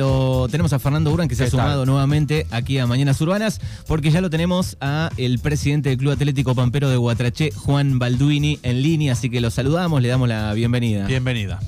lo tenemos a Fernando Urban que se ha sumado nuevamente aquí a Mañanas Urbanas porque ya lo tenemos a el presidente del Club Atlético Pampero de Guatraché, Juan Balduini, en línea, así que lo saludamos, le damos la bienvenida. Bienvenida.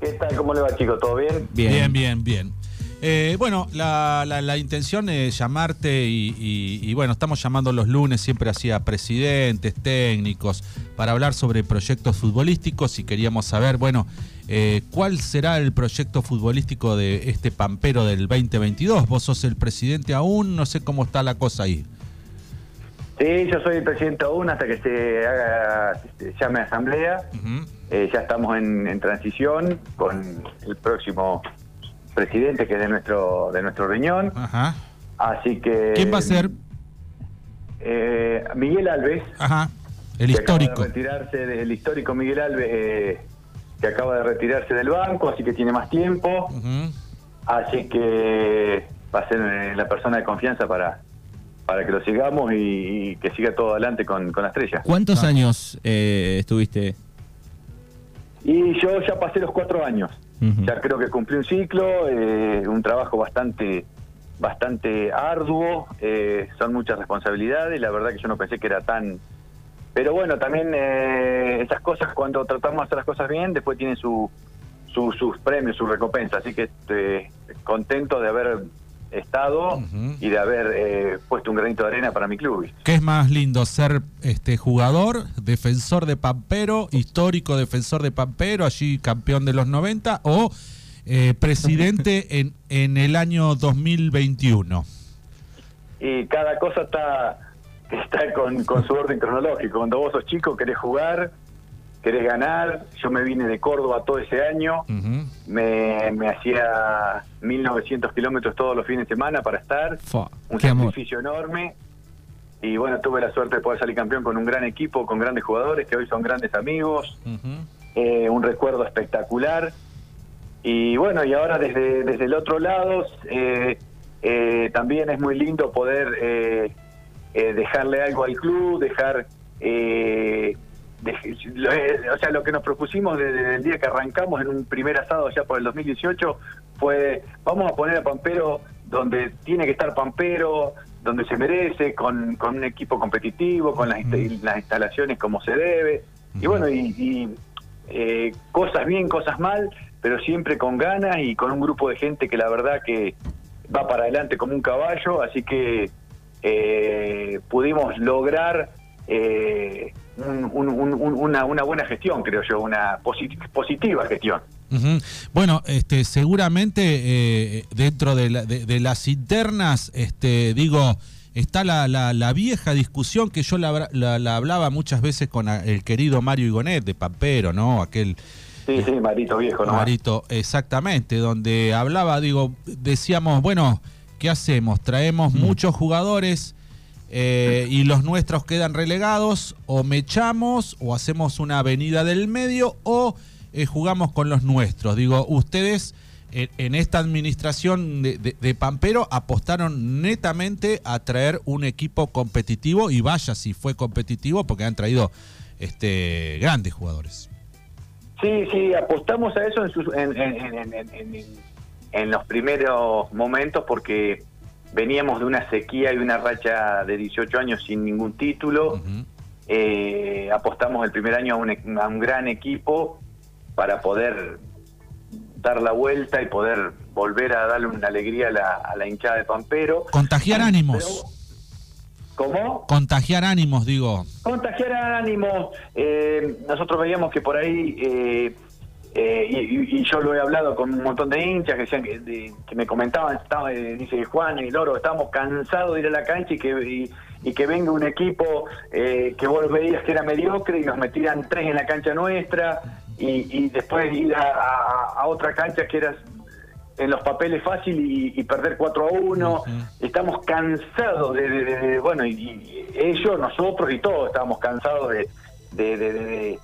¿Qué tal? ¿Cómo le va, chicos? ¿Todo bien? Bien, bien, bien. Eh, bueno, la, intención es llamarte y, bueno, estamos llamando los lunes siempre así a presidentes, técnicos, para hablar sobre proyectos futbolísticos y queríamos saber, bueno, eh, ¿cuál será el proyecto futbolístico de este Pampero del 2022? Vos sos el presidente aún, no sé cómo está la cosa ahí. Sí, yo soy el presidente aún hasta que se haga, se llame asamblea. Eh, ya estamos en transición con el próximo presidente que es de nuestro de nuestro riñón. Ajá. Así que. ¿Quién va a ser? Eh, Miguel Alves. Ajá. El histórico. De retirarse el histórico Miguel Alves, eh, que acaba de retirarse del banco, así que tiene más tiempo. Así que va a ser eh, la persona de confianza para, para que lo sigamos y, que siga todo adelante con, con la estrella. ¿Cuántos ah. años estuviste? Y yo ya pasé los cuatro años. Ya creo que cumplí un ciclo, eh, un trabajo bastante bastante arduo, eh, son muchas responsabilidades, la verdad que yo no pensé que era tan... Pero bueno, también eh, esas cosas, cuando tratamos de hacer las cosas bien, después tienen su, sus premios, su recompensa, así que este, contento de haber estado y de haber eh, puesto un granito de arena para mi club. ¿Qué es más lindo, ser este jugador, defensor de Pampero, histórico defensor de Pampero, allí campeón de los 90, o eh, presidente en, en el año 2021? Y cada cosa está, está con, con su orden cronológico. Cuando vos sos chico querés jugar, querés ganar. Yo me vine de Córdoba todo ese año, me, me, hacía 1900 kilómetros todos los fines de semana para estar, un sacrificio enorme. Y bueno, tuve la suerte de poder salir campeón con un gran equipo, con grandes jugadores que hoy son grandes amigos. Eh, un recuerdo espectacular. Y bueno, y ahora desde, desde el otro lado, eh, eh, también es muy lindo poder dejarle algo al club, dejar o sea, lo que nos propusimos desde el día que arrancamos en un primer asado ya por el 2018 fue, vamos a poner a Pampero donde tiene que estar Pampero, donde se merece, con, con un equipo competitivo, con las, las instalaciones como se debe. Y bueno, y, eh, cosas bien, cosas mal, pero siempre con ganas y con un grupo de gente que la verdad que va para adelante como un caballo, así que eh, pudimos lograr eh, una, buena gestión, creo yo, una positiva gestión. Bueno, este, seguramente eh, dentro de, las internas, este, digo, está la, vieja discusión que yo la, hablaba muchas veces con el querido Mario Igonet de Pampero, ¿no? Aquel. Sí, sí, Marito viejo, ¿no? Marito, exactamente, donde hablaba, digo, decíamos, bueno, ¿qué hacemos? Traemos mm. muchos jugadores eh, y los nuestros quedan relegados, o mechamos, o hacemos una avenida del medio, o eh, jugamos con los nuestros. Digo, ustedes en, esta administración de, Pampero apostaron netamente a traer un equipo competitivo, y vaya si fue competitivo, porque han traído este grandes jugadores. Sí, sí, apostamos a eso en, en los primeros momentos porque veníamos de una sequía y una racha de 18 años sin ningún título. Eh, apostamos el primer año a un, gran equipo para poder dar la vuelta y poder volver a darle una alegría a la, hinchada de Pampero. Contagiar ánimos. ¿Cómo? Contagiar ánimos, digo. Contagiar ánimos. Eh, nosotros veíamos que por ahí eh, eh, y, yo lo he hablado con un montón de hinchas que decían que, me comentaban, estaba, eh, dice Juan y Loro, estábamos cansados de ir a la cancha y que, y, que venga un equipo eh, que vos veías que era mediocre y nos metieran tres en la cancha nuestra y, después ir a, otra cancha que era en los papeles fácil y, perder 4 a 1. Estamos cansados de, bueno, y, ellos, nosotros y todos estábamos cansados de de,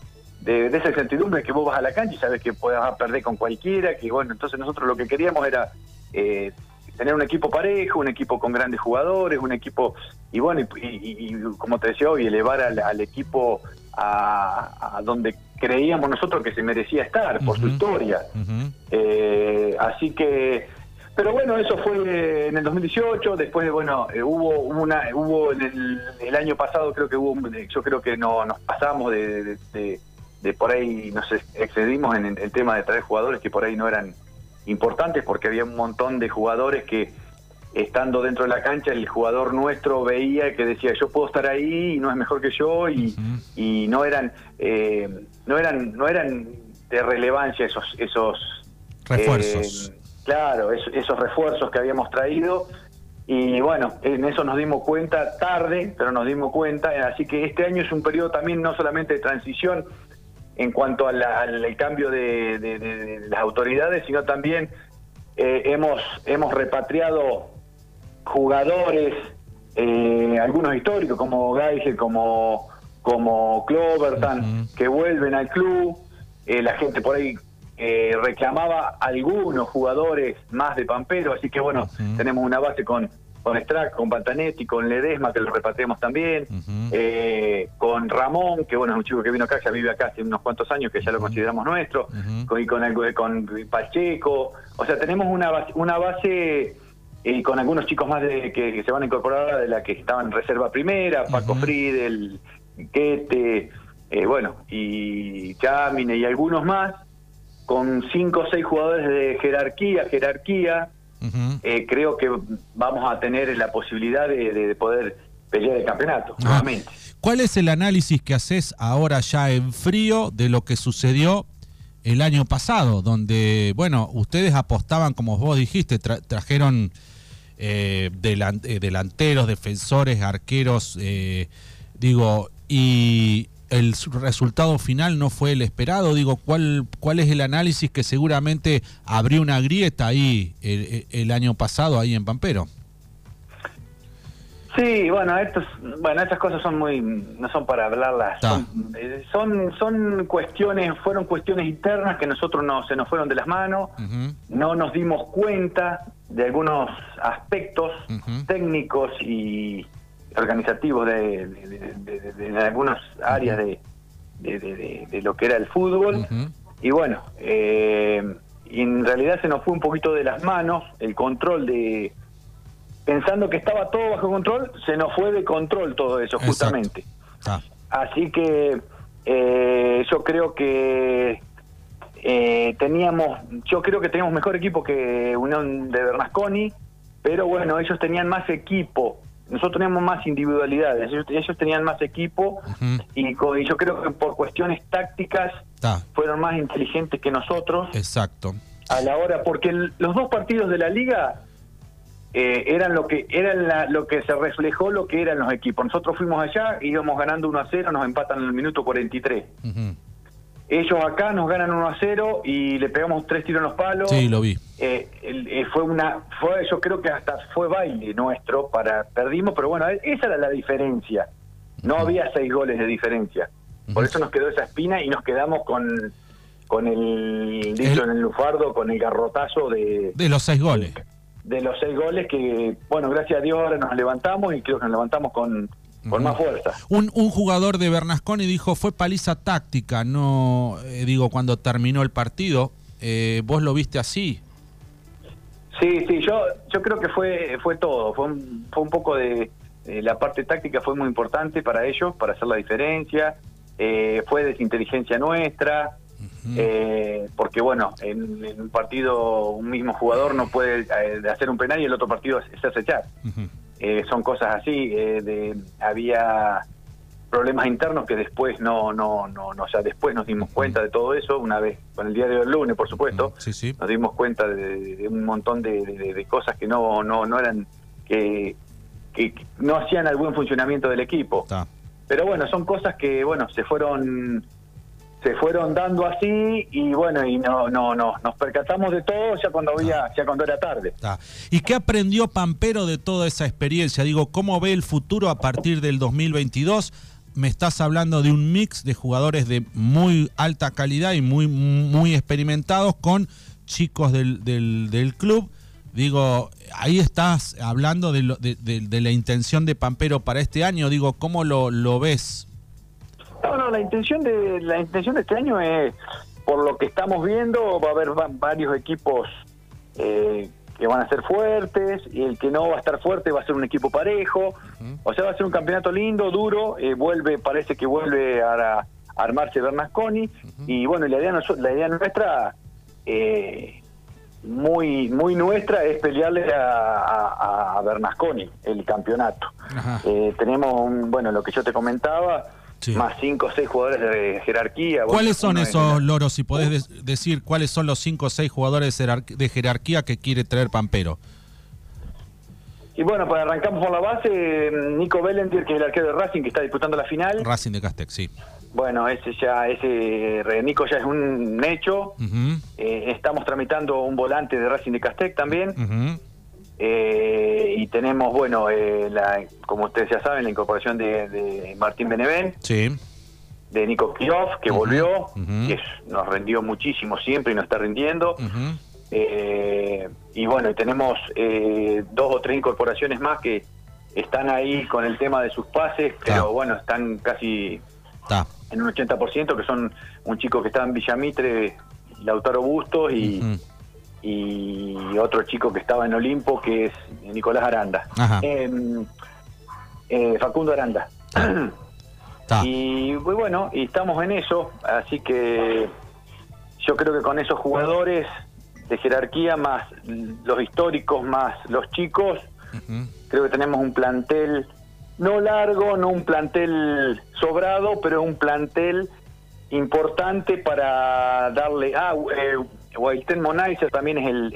esa incertidumbre que vos vas a la cancha y sabes que puedes perder con cualquiera, que bueno, entonces nosotros lo que queríamos era eh, tener un equipo parejo, un equipo con grandes jugadores, un equipo, y bueno, y, como te decía hoy, elevar al, equipo a, donde creíamos nosotros que se merecía estar por su historia. Eh, así que, pero bueno, eso fue en el 2018. Después, bueno, eh, hubo una, hubo en el, año pasado creo que hubo, yo creo que no nos pasamos de, de, por ahí, nos excedimos en el tema de traer jugadores que por ahí no eran importantes porque había un montón de jugadores que estando dentro de la cancha el jugador nuestro veía que decía yo puedo estar ahí y no es mejor que yo y, y no eran eh, no eran no eran de relevancia esos esos refuerzos. eh, claro esos, refuerzos que habíamos traído. Y bueno en eso nos dimos cuenta tarde pero nos dimos cuenta. Así que este año es un periodo también no solamente de transición en cuanto al cambio de, las autoridades sino también eh, hemos hemos repatriado jugadores, eh, algunos históricos como Geisel, como, como Cloverton, que vuelven al club. Eh, la gente por ahí eh, reclamaba algunos jugadores más de Pampero, así que bueno, tenemos una base con con Strack, con Pantanetti, con Ledesma, que lo repatriamos también, con Ramón, que bueno, es un chico que vino acá, ya vive acá hace unos cuantos años, que ya lo consideramos nuestro, con, y con, con Pacheco, o sea, tenemos una una base y con algunos chicos más de, que, se van a incorporar de la que estaban en reserva primera, Paco Friedel, Quete, eh, bueno, y Chamine y algunos más, con cinco o seis jugadores de jerarquía, jerarquía, eh, creo que vamos a tener la posibilidad de, poder pelear el campeonato ah. nuevamente. ¿Cuál es el análisis que haces ahora ya en frío de lo que sucedió el año pasado, donde, bueno, ustedes apostaban, como vos dijiste, trajeron eh, eh, delanteros, defensores, arqueros, eh, digo, y el resultado final no fue el esperado, digo, ¿cuál, cuál es el análisis que seguramente abrió una grieta ahí el, año pasado, ahí en Pampero? Sí, bueno, estos, bueno, estas cosas son muy, no son para hablarlas. Son, son, cuestiones, fueron cuestiones internas que nosotros no se nos fueron de las manos, no nos dimos cuenta, de algunos aspectos técnicos y organizativos de, algunas áreas de, de, lo que era el fútbol. Y bueno, eh, en realidad se nos fue un poquito de las manos el control de... Pensando que estaba todo bajo control, se nos fue de control todo eso, justamente. Así que eh, yo creo que eh, teníamos, yo creo que teníamos mejor equipo que Unión de Bernasconi, pero bueno, ellos tenían más equipo. Nosotros teníamos más individualidades, ellos, tenían más equipo y, yo creo que por cuestiones tácticas fueron más inteligentes que nosotros. Exacto. A la hora, porque los dos partidos de la liga eh, eran lo que eran lo que se reflejó lo que eran los equipos. Nosotros fuimos allá, íbamos ganando 1 a 0, nos empatan en el minuto 43. Ellos acá nos ganan 1 a 0 y le pegamos tres tiros en los palos. Sí, lo vi. Eh, eh, fue una, fue, yo creo que hasta fue baile nuestro para perdimos, pero bueno, esa era la diferencia. No había seis goles de diferencia. Por eso nos quedó esa espina y nos quedamos con con el dicho en el lufardo, con el garrotazo de de los seis goles. De los seis goles que, bueno, gracias a Dios ahora nos levantamos y creo que nos levantamos con con más fuerza. Un, un jugador de Bernasconi dijo, fue paliza táctica, no, eh, digo, cuando terminó el partido. Eh, ¿Vos lo viste así? Sí, sí, yo, yo creo que fue, fue todo. Fue un, fue un poco de, La parte táctica fue muy importante para ellos, para hacer la diferencia. Eh, fue desinteligencia nuestra. porque bueno, en, un partido un mismo jugador no puede hacer un penal y el otro partido es hacer echar. Eh, son cosas así. Eh, de, había problemas internos que después no, no, no, no, o sea, después nos dimos cuenta de todo eso, una vez, con el diario del lunes, por supuesto, nos dimos cuenta de, un montón de, cosas que no, no, no eran, que, que no hacían al buen funcionamiento del equipo. Pero bueno, son cosas que, bueno, se fueron se fueron dando así y bueno y no no no nos percatamos de todo ya cuando había ya cuando era tarde. Y qué aprendió Pampero de toda esa experiencia digo cómo ve el futuro a partir del 2022 me estás hablando de un mix de jugadores de muy alta calidad y muy muy experimentados con chicos del, del, club. Digo ahí estás hablando de, de, de, la intención de Pampero para este año. Digo cómo lo, lo ves No, no, la intención de la intención de este año es, por lo que estamos viendo, va a haber varios equipos eh, que van a ser fuertes y el que no va a estar fuerte va a ser un equipo parejo. O sea, va a ser un campeonato lindo, duro. Eh, vuelve, parece que vuelve a, armarse Bernasconi y bueno, la idea, la idea nuestra eh, muy muy nuestra es pelearle a, a, Bernasconi el campeonato. Eh, tenemos, un, bueno, lo que yo te comentaba, más cinco o seis jugadores de jerarquía. ¿Cuáles son esos loros? Si podés decir cuáles son los cinco o seis jugadores de jerarquía que quiere traer Pampero. Y bueno, pues arrancamos por la base, Nico Bellendier, que es el arquero de Racing, que está disputando la final. Racing de Castex, sí. Bueno, ese ya, ese Nico ya es un hecho. Eh, estamos tramitando un volante de Racing de Castec también. Eh, y tenemos, bueno, eh, la, como ustedes ya saben, la incorporación de, Martín Benevén. Sí. De Nico Kirov, que volvió, que nos rendió muchísimo siempre y nos está rindiendo. y bueno, tenemos dos o tres incorporaciones más que están ahí con el tema de sus pases, pero bueno, están casi en un 80%, que son un chico que está en Villamitre, Lautaro Bustos, y, y otro chico que estaba en Olimpo, que es Nicolás Aranda. Em, eh, Facundo Aranda. Y bueno, y estamos en eso, así que yo creo que con esos jugadores de jerarquía, más los históricos, más los chicos, creo que tenemos un plantel no largo, no un plantel sobrado, pero un plantel importante para darle... Ah, eh, Monaiza también es el,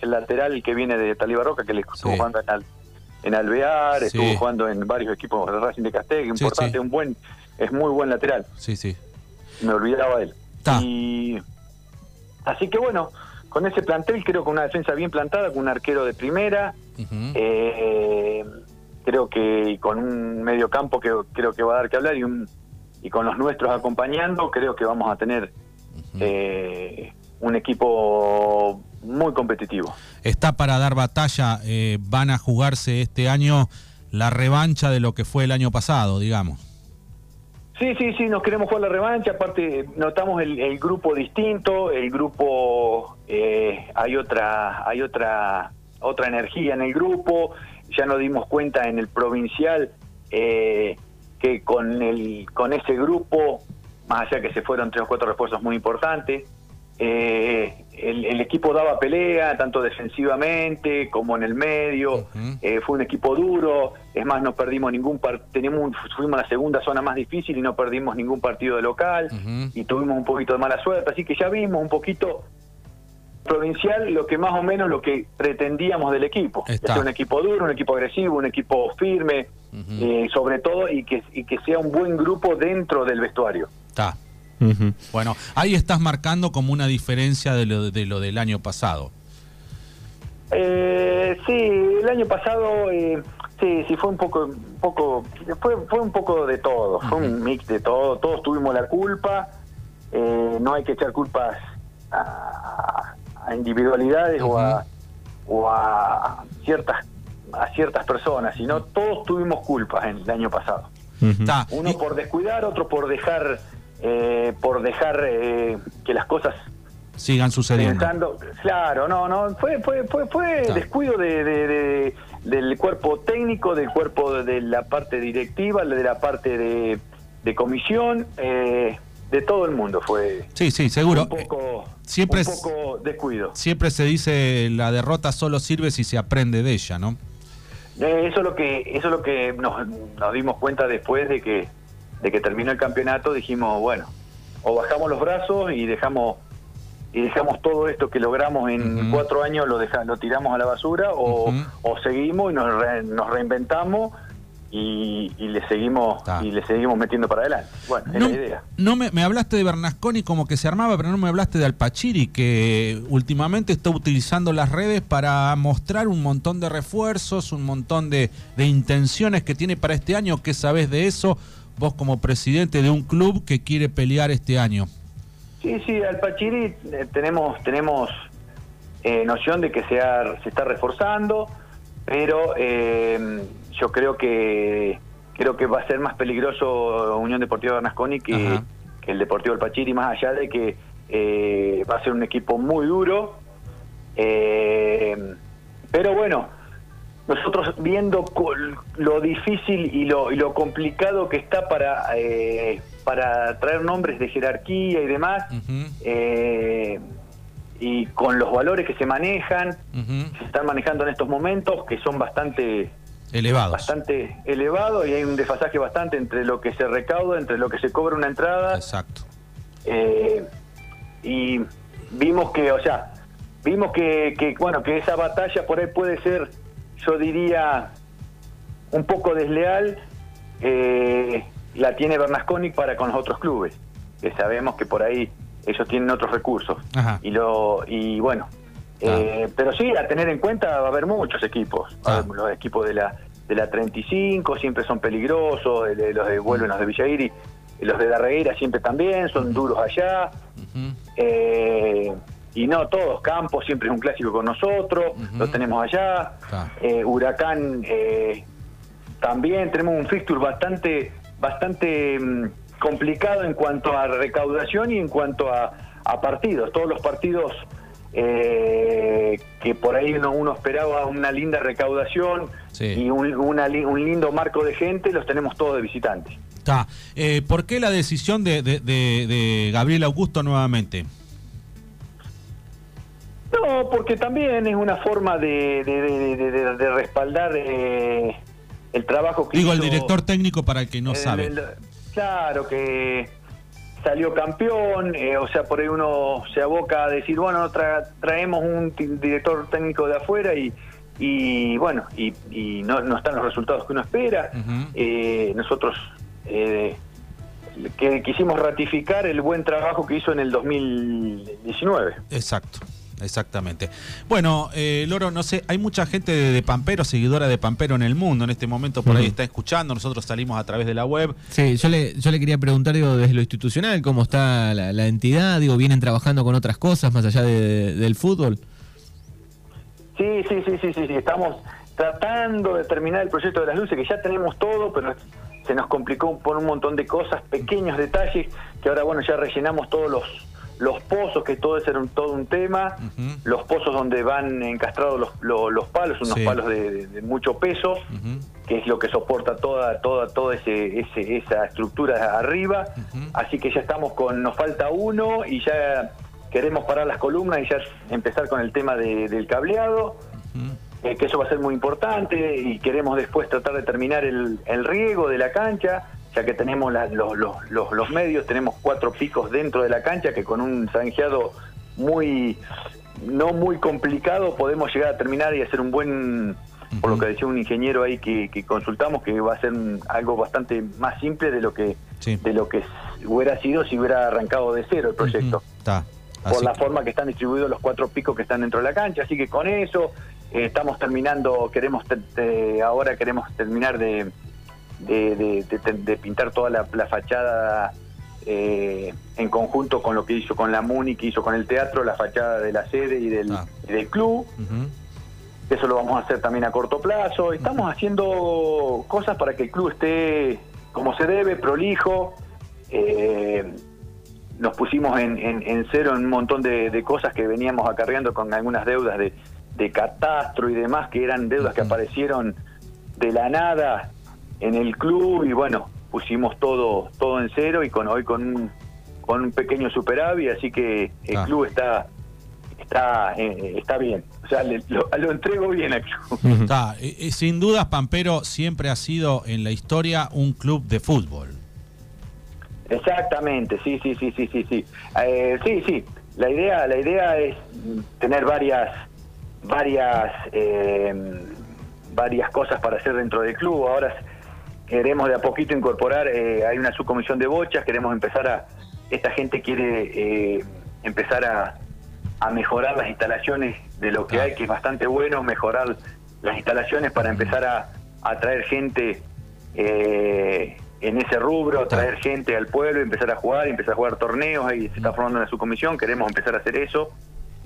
el, lateral que viene de Talibarroca, que le estuvo jugando en, en Alvear, estuvo jugando en varios equipos de Racing de Castell, importante, un buen, es muy buen lateral. Sí, sí. Me olvidaba de él. Y así que bueno, con ese plantel creo que una defensa bien plantada, con un arquero de primera, eh, creo que con un medio campo que creo que va a dar que hablar y, un, y con los nuestros acompañando, creo que vamos a tener eh, un equipo muy competitivo. Está para dar batalla, eh, van a jugarse este año la revancha de lo que fue el año pasado, digamos. Sí, sí, sí, nos queremos jugar la revancha, aparte notamos el, grupo distinto, el grupo, eh, hay otra, hay otra, otra energía en el grupo, ya nos dimos cuenta en el provincial eh, que con el con ese grupo, más allá que se fueron tres o cuatro refuerzos muy importantes, eh, el, equipo daba pelea, tanto defensivamente como en el medio, eh, fue un equipo duro, es más, no perdimos ningún partido, fuimos a la segunda zona más difícil y no perdimos ningún partido de local, y tuvimos un poquito de mala suerte, así que ya vimos un poquito provincial lo que más o menos lo que pretendíamos del equipo. Es un equipo duro, un equipo agresivo, un equipo firme, eh, sobre todo, y que, y que sea un buen grupo dentro del vestuario. Está. Bueno, ahí estás marcando como una diferencia de lo, de lo del año pasado. Eh, sí, el año pasado eh, sí, sí fue un poco, un poco, fue, fue un poco de todo, fue un mix de todo, todos tuvimos la culpa, eh, no hay que echar culpas a, a individualidades o, a, o a ciertas a ciertas personas, sino todos tuvimos culpas en el año pasado. Uno por descuidar, otro por dejar eh, por dejar eh, que las cosas sigan sucediendo. claro, no, no, fue fue fue, fue descuido de, del cuerpo técnico, del cuerpo de la parte directiva, de la parte de, de comisión. Eh, de todo el mundo fue. Sí, sí, seguro. Un poco, siempre un poco descuido. Siempre se dice la derrota solo sirve si se aprende de ella, ¿no? Eh, eso es lo que eso es lo que nos, nos, dimos cuenta después de que de que terminó el campeonato. Dijimos bueno, o bajamos los brazos y dejamos y dejamos todo esto que logramos en cuatro años lo deja, lo tiramos a la basura o, o seguimos y nos, nos reinventamos y, le seguimos y le seguimos metiendo para adelante. Bueno, es la idea. No me, me, hablaste de Bernasconi como que se armaba, pero no me hablaste de Alpachiri, que últimamente está utilizando las redes para mostrar un montón de refuerzos, un montón de, de intenciones que tiene para este año. ¿Qué sabes de eso? Vos como presidente de un club que quiere pelear este año. Sí, sí, Alpachiri eh, tenemos, tenemos eh, noción de que se, se está reforzando, pero... Eh, yo creo que creo que va a ser más peligroso Unión Deportiva Bernasconi que, que el Deportivo del Pachiri, más allá de que eh, va a ser un equipo muy duro. Eh, pero bueno, nosotros viendo lo difícil y lo, y lo complicado que está para, eh, para traer nombres de jerarquía y demás, y con los valores que se manejan, se están manejando en estos momentos, que son bastante elevados. Bastante elevados y hay un desfasaje bastante entre lo que se recauda, entre lo que se cobra una entrada. Exacto. Eh, y vimos que, o sea, vimos que, que, bueno, que esa batalla por ahí puede ser, yo diría, un poco desleal, eh, la tiene Bernasconi para con los otros clubes, que sabemos que por ahí ellos tienen otros recursos. Y lo y bueno, eh, pero sí, a tener en cuenta va a haber muchos equipos. Los equipos de la de la 35 siempre son peligrosos, los de vuelven los de Villairi, los de Darreira siempre también, son duros allá. Eh, y no todos, Campos siempre es un clásico con nosotros, lo tenemos allá. Eh, Huracán también tenemos un fixture bastante, bastante mm, complicado en cuanto a recaudación y en cuanto a, a partidos. Todos los partidos eh, que por ahí uno, esperaba una linda recaudación y un, un lindo marco de gente, los tenemos todos de visitantes. Está. Eh, ¿Por qué la decisión de, de, Gabriel Augusto nuevamente? No, porque también es una forma de, de respaldar eh, el trabajo que Digo, el director técnico para el que no sabe. claro, que salió campeón, eh, o sea, por ahí uno se aboca a decir, bueno, traemos un director técnico de afuera y, y bueno, y, no, no, están los resultados que uno espera. eh, nosotros eh, que quisimos ratificar el buen trabajo que hizo en el 2019. Exacto. Exactamente. Bueno, eh, Loro, no sé, hay mucha gente de, Pampero, seguidora de Pampero en el mundo en este momento, por ahí está escuchando, nosotros salimos a través de la web. Sí, yo le, yo le quería preguntar, digo, desde lo institucional, cómo está la, entidad, digo, ¿vienen trabajando con otras cosas más allá del fútbol? Sí, sí, sí, sí, sí, sí, estamos tratando de terminar el proyecto de las luces, que ya tenemos todo, pero se nos complicó por un montón de cosas, pequeños detalles, que ahora, bueno, ya rellenamos todos los los pozos, que todo es un, todo un tema, los pozos donde van encastrados los, los, palos, unos palos de, mucho peso, que es lo que soporta toda toda toda ese, esa estructura arriba, así que ya estamos con, nos falta uno y ya queremos parar las columnas y ya empezar con el tema del cableado. Eh, que eso va a ser muy importante y queremos después tratar de terminar el, el riego de la cancha, ya que tenemos los, los, los, medios, tenemos cuatro picos dentro de la cancha que con un zanjeado muy no muy complicado podemos llegar a terminar y hacer un buen por lo que decía un ingeniero ahí que, consultamos que va a ser algo bastante más simple de lo que de lo que hubiera sido si hubiera arrancado de cero el proyecto. Por la forma que están distribuidos los cuatro picos que están dentro de la cancha. Así que con eso eh, estamos terminando queremos ahora queremos terminar de de, pintar toda la, fachada eh, en conjunto con lo que hizo con la MUNI, que hizo con el teatro, la fachada de la sede y del, ah. del club. Eso lo vamos a hacer también a corto plazo. Estamos haciendo cosas para que el club esté como se debe, prolijo. Eh, nos pusimos en, en, cero en un montón de, cosas que veníamos acarreando con algunas deudas de, de catastro y demás, que eran deudas que aparecieron de la nada en el club y bueno, pusimos todo todo en cero y con hoy con un, con un pequeño superávit, así que el ah. club está está eh, está bien. O sea, lo, entrego bien al club. Está. sin dudas, Pampero siempre ha sido en la historia un club de fútbol. Exactamente, sí, sí, sí, sí, sí, sí. Eh, sí, sí. La idea, la idea es tener varias, varias, eh, varias cosas para hacer dentro del club. Ahora queremos de a poquito incorporar, eh, hay una subcomisión de bochas, queremos empezar a, esta gente quiere eh, empezar a, mejorar las instalaciones de lo que hay, que es bastante bueno, mejorar las instalaciones para empezar a, atraer gente eh, en ese rubro, traer gente al pueblo, empezar a jugar, empezar a jugar torneos, ahí se está formando una subcomisión, queremos empezar a hacer eso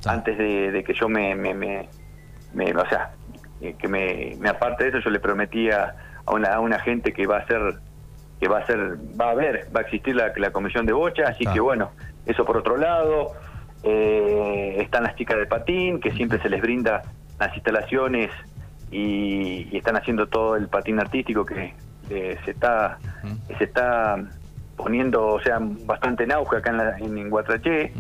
antes de, que yo me, me, me, o sea, que me, me aparte de eso, yo le prometía a una, a una gente que va a ser que va a ser va a haber va a existir la, la comisión de bocha así que bueno eso por otro lado eh, están las chicas de patín que siempre se les brinda las instalaciones y, están haciendo todo el patín artístico que se está se está poniendo o sea bastante en auge acá en, la, en, Guatraché.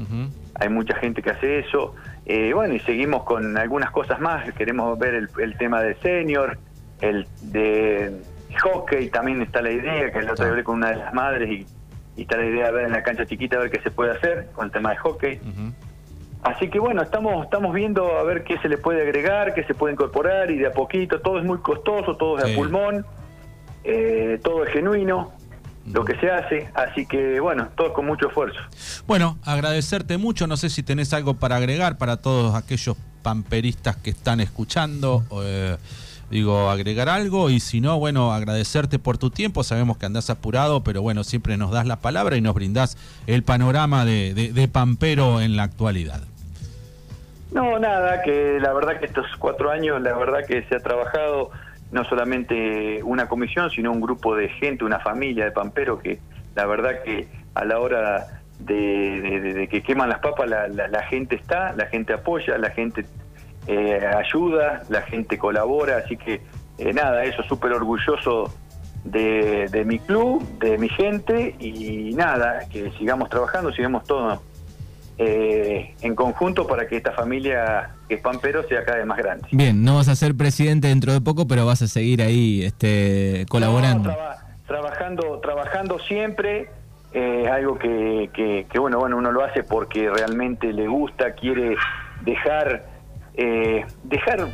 Hay mucha gente que hace eso. Eh, bueno y seguimos con algunas cosas más. Queremos ver el, el tema del senior el de hockey también está la idea, que el otro día hablé con una de las madres y, está la idea de ver en la cancha chiquita a ver qué se puede hacer con el tema de hockey. Así que bueno, estamos estamos viendo a ver qué se le puede agregar, qué se puede incorporar y de a poquito, todo es muy costoso, todo es de pulmón, eh, todo es genuino, lo que se hace, así que bueno, todo con mucho esfuerzo. Bueno, agradecerte mucho, no sé si tenés algo para agregar para todos aquellos pamperistas que están escuchando. Eh, digo, agregar algo y si no, bueno, agradecerte por tu tiempo. Sabemos que andás apurado, pero bueno, siempre nos das la palabra y nos brindás el panorama de, de, Pampero en la actualidad. No, nada, que la verdad que estos cuatro años, la verdad que se ha trabajado no solamente una comisión, sino un grupo de gente, una familia de Pampero que la verdad que a la hora de, que queman las papas la, la gente está, la gente apoya, la gente eh, ayuda, la gente colabora, así que eh, nada, eso súper orgulloso de, mi club, de mi gente y nada, que sigamos trabajando, sigamos todos eh, en conjunto para que esta familia que es Pampero sea cada vez más grande. Bien, no vas a ser presidente dentro de poco, pero vas a seguir ahí este, colaborando. trabajando, trabajando siempre. es algo que, que, que, bueno, bueno, uno lo hace porque realmente le gusta, quiere dejar eh, dejar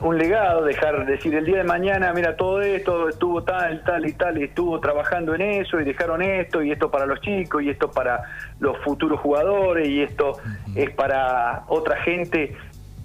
un legado, dejar decir el día de mañana, mira, todo esto estuvo tal, tal y tal, y estuvo trabajando en eso, y dejaron esto, y esto para los chicos, y esto para los futuros jugadores, y esto es para otra gente,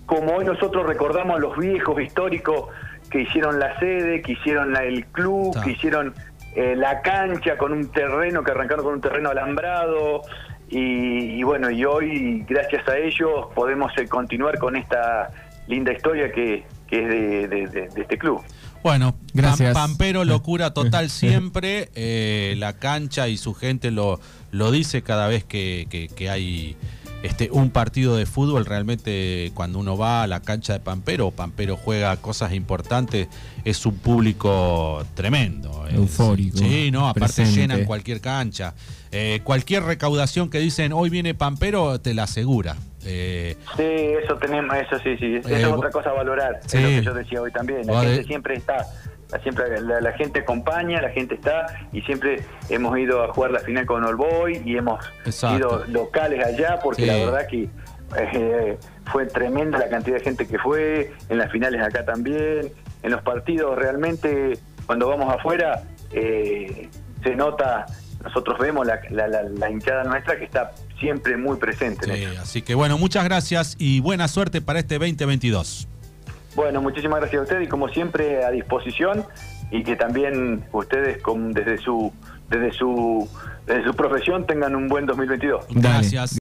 como hoy nosotros recordamos a los viejos históricos que hicieron la sede, que hicieron el club, que hicieron eh, la cancha con un terreno, que arrancaron con un terreno alambrado, y, bueno, y hoy, gracias a ellos, podemos eh, continuar con esta linda historia que, es de, este club. Bueno, gracias. Pampero, locura total siempre. Eh, la cancha y su gente lo, lo dice cada vez que, que hay este, un partido de fútbol, realmente cuando uno va a la cancha de Pampero, Pampero juega cosas importantes, es un público tremendo. Eufórico. sí, no, aparte llenan cualquier cancha. Eh, cualquier recaudación que dicen hoy viene Pampero, te la asegura. Eh, sí, eso tenemos, eso sí, sí, eso es eh, otra cosa a valorar, es lo que yo decía hoy también, la gente siempre está siempre la, gente acompaña, la gente está y siempre hemos ido a jugar la final con All Boy y hemos ido locales allá porque la verdad que eh, fue tremenda la cantidad de gente que fue, en las finales acá también, en los partidos realmente cuando vamos afuera eh, se nota, nosotros vemos la, la, hinchada nuestra que está siempre muy presente. así que bueno, muchas gracias y buena suerte para este 2022. Bueno, muchísimas gracias a usted y como siempre a disposición y que también ustedes con, desde su desde su desde su profesión tengan un buen 2022. Gracias.